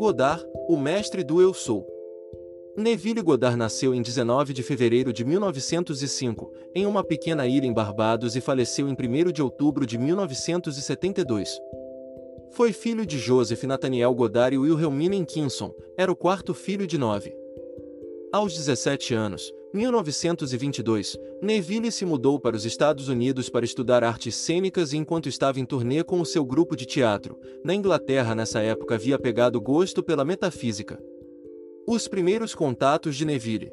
Godard, o mestre do Eu Sou. Neville Goddard nasceu em 19 de fevereiro de 1905, em uma pequena ilha em Barbados e faleceu em 1 de outubro de 1972. Foi filho de Joseph Nathaniel Goddard e Wilhelmina Kinson, era o quarto filho de nove. Aos 17 anos, 1922, Neville se mudou para os Estados Unidos para estudar artes cênicas e enquanto estava em turnê com o seu grupo de teatro, na Inglaterra nessa época havia pegado gosto pela metafísica. Os primeiros contatos de Neville.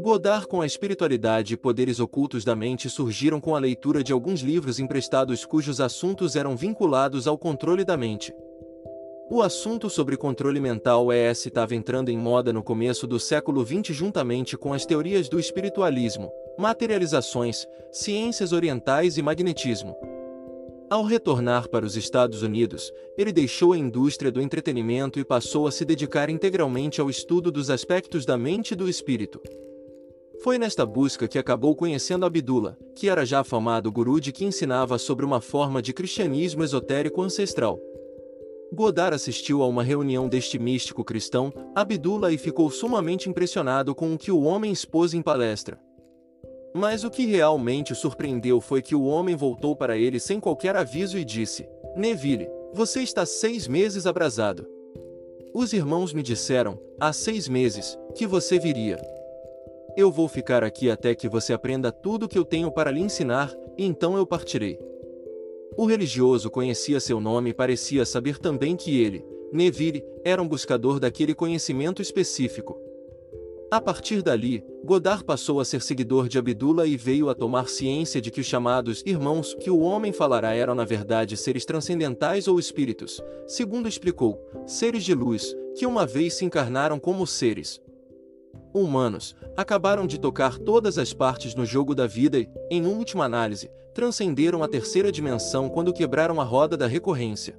Godard com a espiritualidade e poderes ocultos da mente surgiram com a leitura de alguns livros emprestados cujos assuntos eram vinculados ao controle da mente. O assunto sobre controle mental ES estava entrando em moda no começo do século XX juntamente com as teorias do espiritualismo, materializações, ciências orientais e magnetismo. Ao retornar para os Estados Unidos, ele deixou a indústria do entretenimento e passou a se dedicar integralmente ao estudo dos aspectos da mente e do espírito. Foi nesta busca que acabou conhecendo Abdullah, que era já afamado guru de que ensinava sobre uma forma de cristianismo esotérico ancestral. Godard assistiu a uma reunião deste místico cristão, Abdullah, e ficou sumamente impressionado com o que o homem expôs em palestra. Mas o que realmente o surpreendeu foi que o homem voltou para ele sem qualquer aviso e disse: Neville, você está seis meses abrasado. Os irmãos me disseram, há seis meses, que você viria. Eu vou ficar aqui até que você aprenda tudo que eu tenho para lhe ensinar, e então eu partirei. O religioso conhecia seu nome e parecia saber também que ele, Neville, era um buscador daquele conhecimento específico. A partir dali, Godard passou a ser seguidor de Abdullah e veio a tomar ciência de que os chamados irmãos que o homem falará eram na verdade seres transcendentais ou espíritos, segundo explicou, seres de luz, que uma vez se encarnaram como seres humanos, acabaram de tocar todas as partes no jogo da vida e, em última análise, transcenderam a terceira dimensão quando quebraram a roda da recorrência.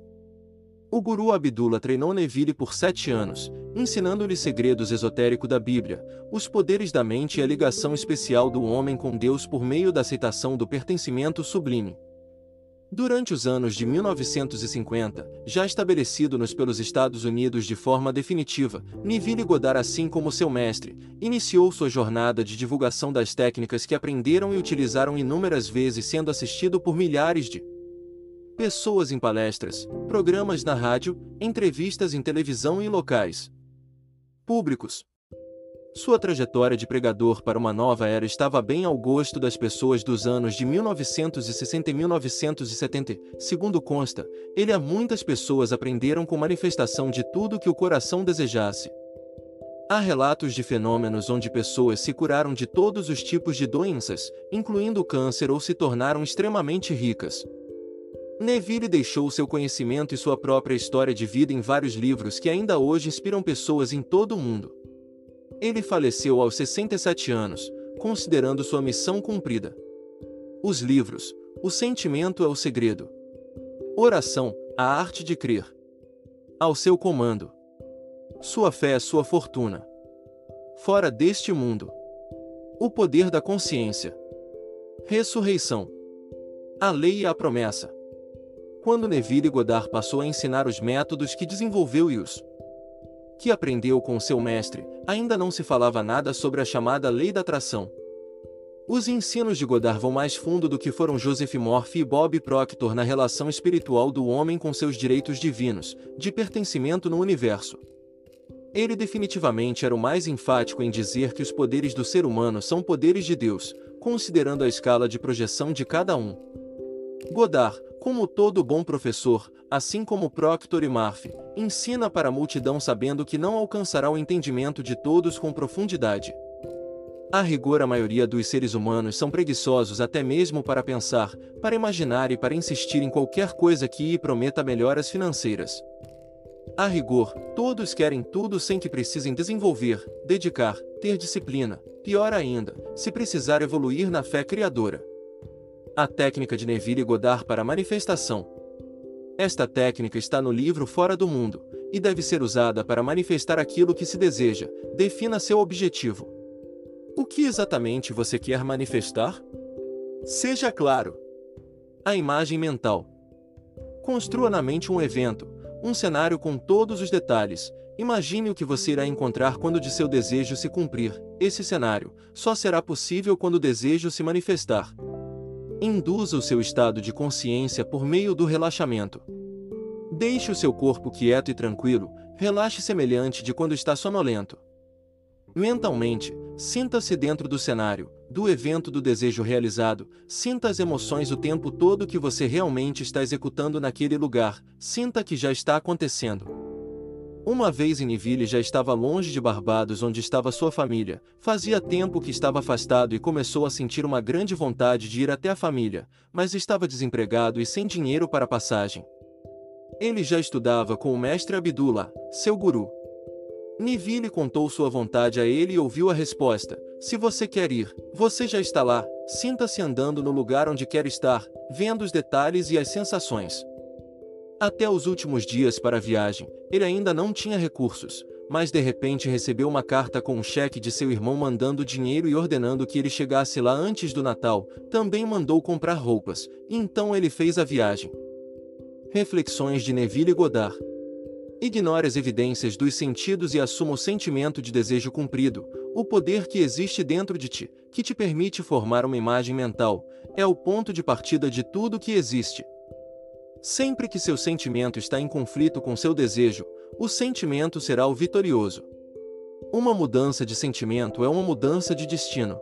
O guru Abdullah treinou Neville por sete anos, ensinando-lhe segredos esotéricos da Bíblia, os poderes da mente e a ligação especial do homem com Deus por meio da aceitação do pertencimento sublime. Durante os anos de 1950, já estabelecido-nos pelos Estados Unidos de forma definitiva, Neville Goddard, assim como seu mestre, iniciou sua jornada de divulgação das técnicas que aprenderam e utilizaram inúmeras vezes, sendo assistido por milhares de pessoas em palestras, programas na rádio, entrevistas em televisão e locais públicos. Sua trajetória de pregador para uma nova era estava bem ao gosto das pessoas dos anos de 1960 e 1970. Segundo consta, ele a muitas pessoas aprenderam com manifestação de tudo que o coração desejasse. Há relatos de fenômenos onde pessoas se curaram de todos os tipos de doenças, incluindo o câncer ou se tornaram extremamente ricas. Neville deixou seu conhecimento e sua própria história de vida em vários livros que ainda hoje inspiram pessoas em todo o mundo. Ele faleceu aos 67 anos, considerando sua missão cumprida. Os livros: O sentimento é o segredo. Oração: A arte de crer. Ao seu comando. Sua fé é sua fortuna. Fora deste mundo. O poder da consciência. Ressurreição. A lei e a promessa. Quando Neville Goddard passou a ensinar os métodos que desenvolveu e os que aprendeu com seu mestre, ainda não se falava nada sobre a chamada lei da atração. Os ensinos de Goddard vão mais fundo do que foram Joseph Morphy e Bob Proctor na relação espiritual do homem com seus direitos divinos, de pertencimento no universo. Ele definitivamente era o mais enfático em dizer que os poderes do ser humano são poderes de Deus, considerando a escala de projeção de cada um. Godard, como todo bom professor, assim como Proctor e Murphy, ensina para a multidão sabendo que não alcançará o entendimento de todos com profundidade. A rigor, a maioria dos seres humanos são preguiçosos até mesmo para pensar, para imaginar e para insistir em qualquer coisa que prometa melhoras financeiras. A rigor, todos querem tudo sem que precisem desenvolver, dedicar, ter disciplina, pior ainda, se precisar evoluir na fé criadora. A técnica de Neville Goddard para manifestação. Esta técnica está no livro Fora do Mundo, e deve ser usada para manifestar aquilo que se deseja. Defina seu objetivo. O que exatamente você quer manifestar? Seja claro. A imagem mental. Construa na mente um evento, um cenário com todos os detalhes. Imagine o que você irá encontrar quando de seu desejo se cumprir. Esse cenário só será possível quando o desejo se manifestar. Induza o seu estado de consciência por meio do relaxamento. Deixe o seu corpo quieto e tranquilo, relaxe semelhante de quando está sonolento. Mentalmente, sinta-se dentro do cenário, do evento do desejo realizado, sinta as emoções o tempo todo que você realmente está executando naquele lugar, sinta que já está acontecendo. Uma vez em Niville já estava longe de Barbados onde estava sua família, fazia tempo que estava afastado e começou a sentir uma grande vontade de ir até a família, mas estava desempregado e sem dinheiro para passagem. Ele já estudava com o mestre Abdullah, seu guru, Niville contou sua vontade a ele e ouviu a resposta: Se você quer ir, você já está lá, sinta-se andando no lugar onde quer estar, vendo os detalhes e as sensações. Até os últimos dias para a viagem, ele ainda não tinha recursos, mas de repente recebeu uma carta com um cheque de seu irmão mandando dinheiro e ordenando que ele chegasse lá antes do Natal, também mandou comprar roupas, então ele fez a viagem. Reflexões de Neville Goddard Ignore as evidências dos sentidos e assuma o sentimento de desejo cumprido, o poder que existe dentro de ti, que te permite formar uma imagem mental, é o ponto de partida de tudo que existe. Sempre que seu sentimento está em conflito com seu desejo, o sentimento será o vitorioso. Uma mudança de sentimento é uma mudança de destino.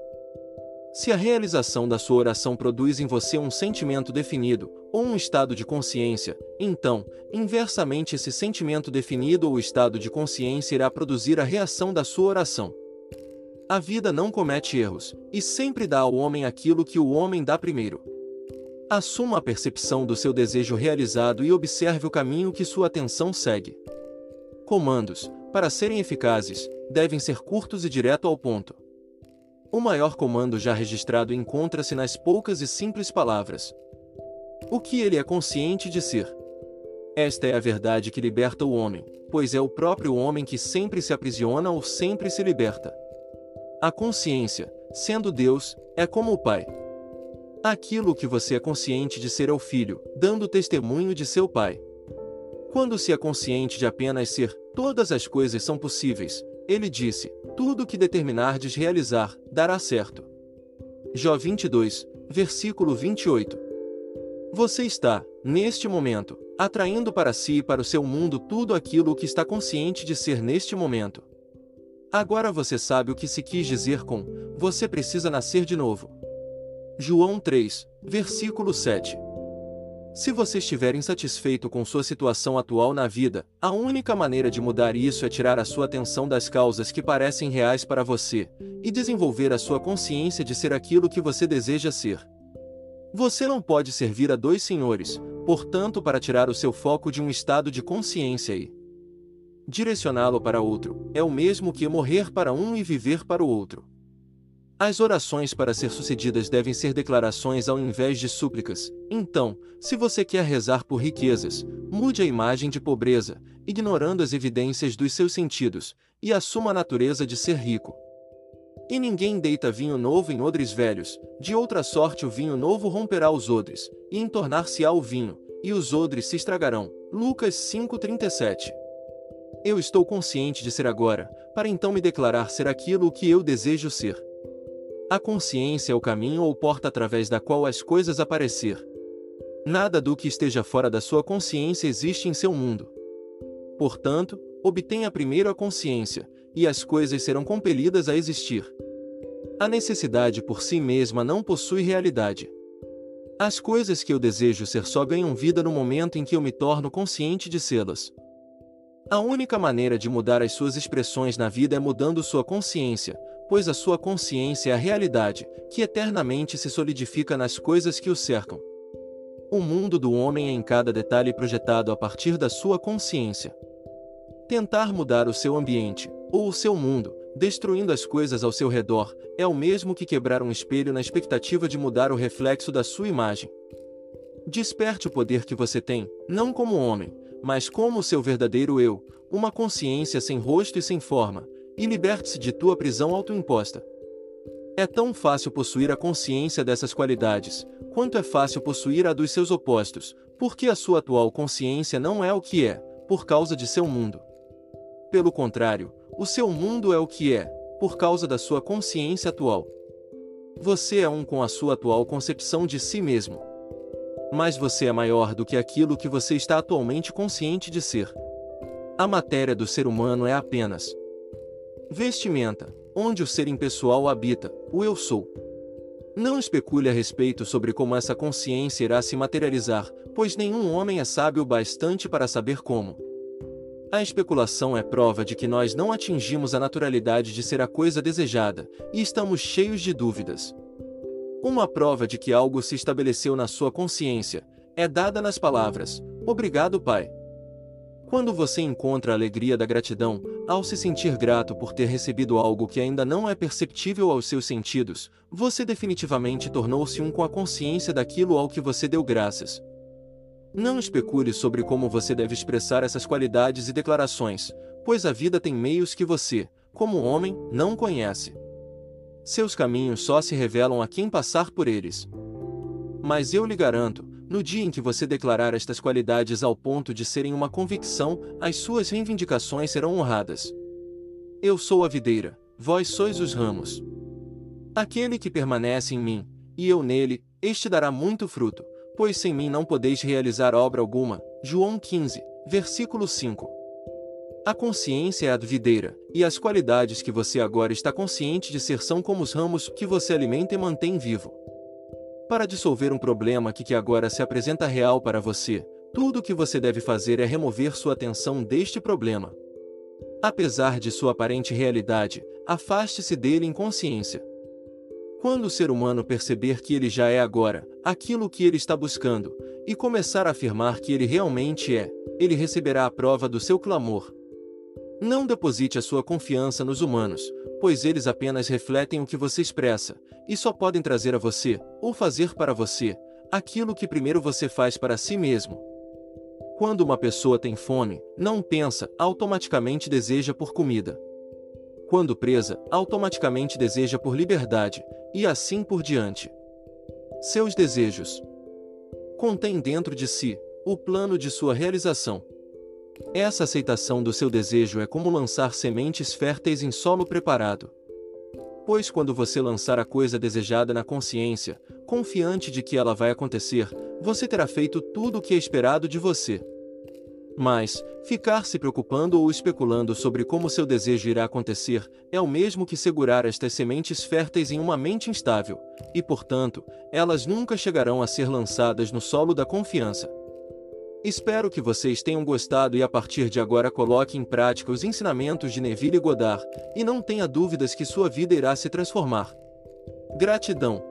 Se a realização da sua oração produz em você um sentimento definido, ou um estado de consciência, então, inversamente esse sentimento definido ou estado de consciência irá produzir a reação da sua oração. A vida não comete erros, e sempre dá ao homem aquilo que o homem dá primeiro. Assuma a percepção do seu desejo realizado e observe o caminho que sua atenção segue. Comandos, para serem eficazes, devem ser curtos e direto ao ponto. O maior comando já registrado encontra-se nas poucas e simples palavras. O que ele é consciente de ser. Esta é a verdade que liberta o homem, pois é o próprio homem que sempre se aprisiona ou sempre se liberta. A consciência, sendo Deus, é como o Pai. Aquilo que você é consciente de ser é o Filho, dando testemunho de seu Pai. Quando se é consciente de apenas ser, todas as coisas são possíveis, ele disse: Tudo o que determinardes realizar, dará certo. Jó 22, versículo 28. Você está, neste momento, atraindo para si e para o seu mundo tudo aquilo que está consciente de ser neste momento. Agora você sabe o que se quis dizer com: você precisa nascer de novo. João 3, versículo 7. Se você estiver insatisfeito com sua situação atual na vida, a única maneira de mudar isso é tirar a sua atenção das causas que parecem reais para você e desenvolver a sua consciência de ser aquilo que você deseja ser. Você não pode servir a dois senhores, portanto, para tirar o seu foco de um estado de consciência e direcioná-lo para outro, é o mesmo que morrer para um e viver para o outro. As orações para ser sucedidas devem ser declarações ao invés de súplicas. Então, se você quer rezar por riquezas, mude a imagem de pobreza, ignorando as evidências dos seus sentidos, e assuma a natureza de ser rico. E ninguém deita vinho novo em odres velhos, de outra sorte o vinho novo romperá os odres, e entornar-se-á o vinho, e os odres se estragarão. Lucas 5:37. Eu estou consciente de ser agora, para então me declarar ser aquilo que eu desejo ser. A consciência é o caminho ou porta através da qual as coisas aparecer. Nada do que esteja fora da sua consciência existe em seu mundo. Portanto, obtenha primeiro a consciência, e as coisas serão compelidas a existir. A necessidade por si mesma não possui realidade. As coisas que eu desejo ser só ganham vida no momento em que eu me torno consciente de sê-las. A única maneira de mudar as suas expressões na vida é mudando sua consciência, pois a sua consciência é a realidade, que eternamente se solidifica nas coisas que o cercam. O mundo do homem é em cada detalhe projetado a partir da sua consciência. Tentar mudar o seu ambiente, ou o seu mundo, destruindo as coisas ao seu redor, é o mesmo que quebrar um espelho na expectativa de mudar o reflexo da sua imagem. Desperte o poder que você tem, não como homem, mas como o seu verdadeiro eu, uma consciência sem rosto e sem forma, e liberte-se de tua prisão autoimposta. É tão fácil possuir a consciência dessas qualidades, quanto é fácil possuir a dos seus opostos, porque a sua atual consciência não é o que é, por causa de seu mundo. Pelo contrário, o seu mundo é o que é, por causa da sua consciência atual. Você é um com a sua atual concepção de si mesmo. Mas você é maior do que aquilo que você está atualmente consciente de ser. A matéria do ser humano é apenas vestimenta, onde o ser impessoal habita, o eu sou. Não especule a respeito sobre como essa consciência irá se materializar, pois nenhum homem é sábio bastante para saber como. A especulação é prova de que nós não atingimos a naturalidade de ser a coisa desejada, e estamos cheios de dúvidas. Uma prova de que algo se estabeleceu na sua consciência é dada nas palavras: Obrigado, Pai. Quando você encontra a alegria da gratidão, ao se sentir grato por ter recebido algo que ainda não é perceptível aos seus sentidos, você definitivamente tornou-se um com a consciência daquilo ao que você deu graças. Não especule sobre como você deve expressar essas qualidades e declarações, pois a vida tem meios que você, como homem, não conhece. Seus caminhos só se revelam a quem passar por eles. Mas eu lhe garanto, no dia em que você declarar estas qualidades ao ponto de serem uma convicção, as suas reivindicações serão honradas. Eu sou a videira, vós sois os ramos. Aquele que permanece em mim, e eu nele, este dará muito fruto, pois sem mim não podeis realizar obra alguma. João 15, versículo 5. A consciência é a videira, e as qualidades que você agora está consciente de ser são como os ramos que você alimenta e mantém vivo. Para dissolver um problema que, que agora se apresenta real para você, tudo o que você deve fazer é remover sua atenção deste problema. Apesar de sua aparente realidade, afaste-se dele em consciência. Quando o ser humano perceber que ele já é agora aquilo que ele está buscando, e começar a afirmar que ele realmente é, ele receberá a prova do seu clamor. Não deposite a sua confiança nos humanos, pois eles apenas refletem o que você expressa, e só podem trazer a você, ou fazer para você, aquilo que primeiro você faz para si mesmo. Quando uma pessoa tem fome, não pensa, automaticamente deseja por comida quando presa, automaticamente deseja por liberdade, e assim por diante. Seus desejos contêm dentro de si o plano de sua realização. Essa aceitação do seu desejo é como lançar sementes férteis em solo preparado. Pois quando você lançar a coisa desejada na consciência, confiante de que ela vai acontecer, você terá feito tudo o que é esperado de você. Mas, ficar se preocupando ou especulando sobre como seu desejo irá acontecer é o mesmo que segurar estas sementes férteis em uma mente instável, e portanto, elas nunca chegarão a ser lançadas no solo da confiança. Espero que vocês tenham gostado e a partir de agora coloque em prática os ensinamentos de Neville Goddard, e não tenha dúvidas que sua vida irá se transformar. Gratidão!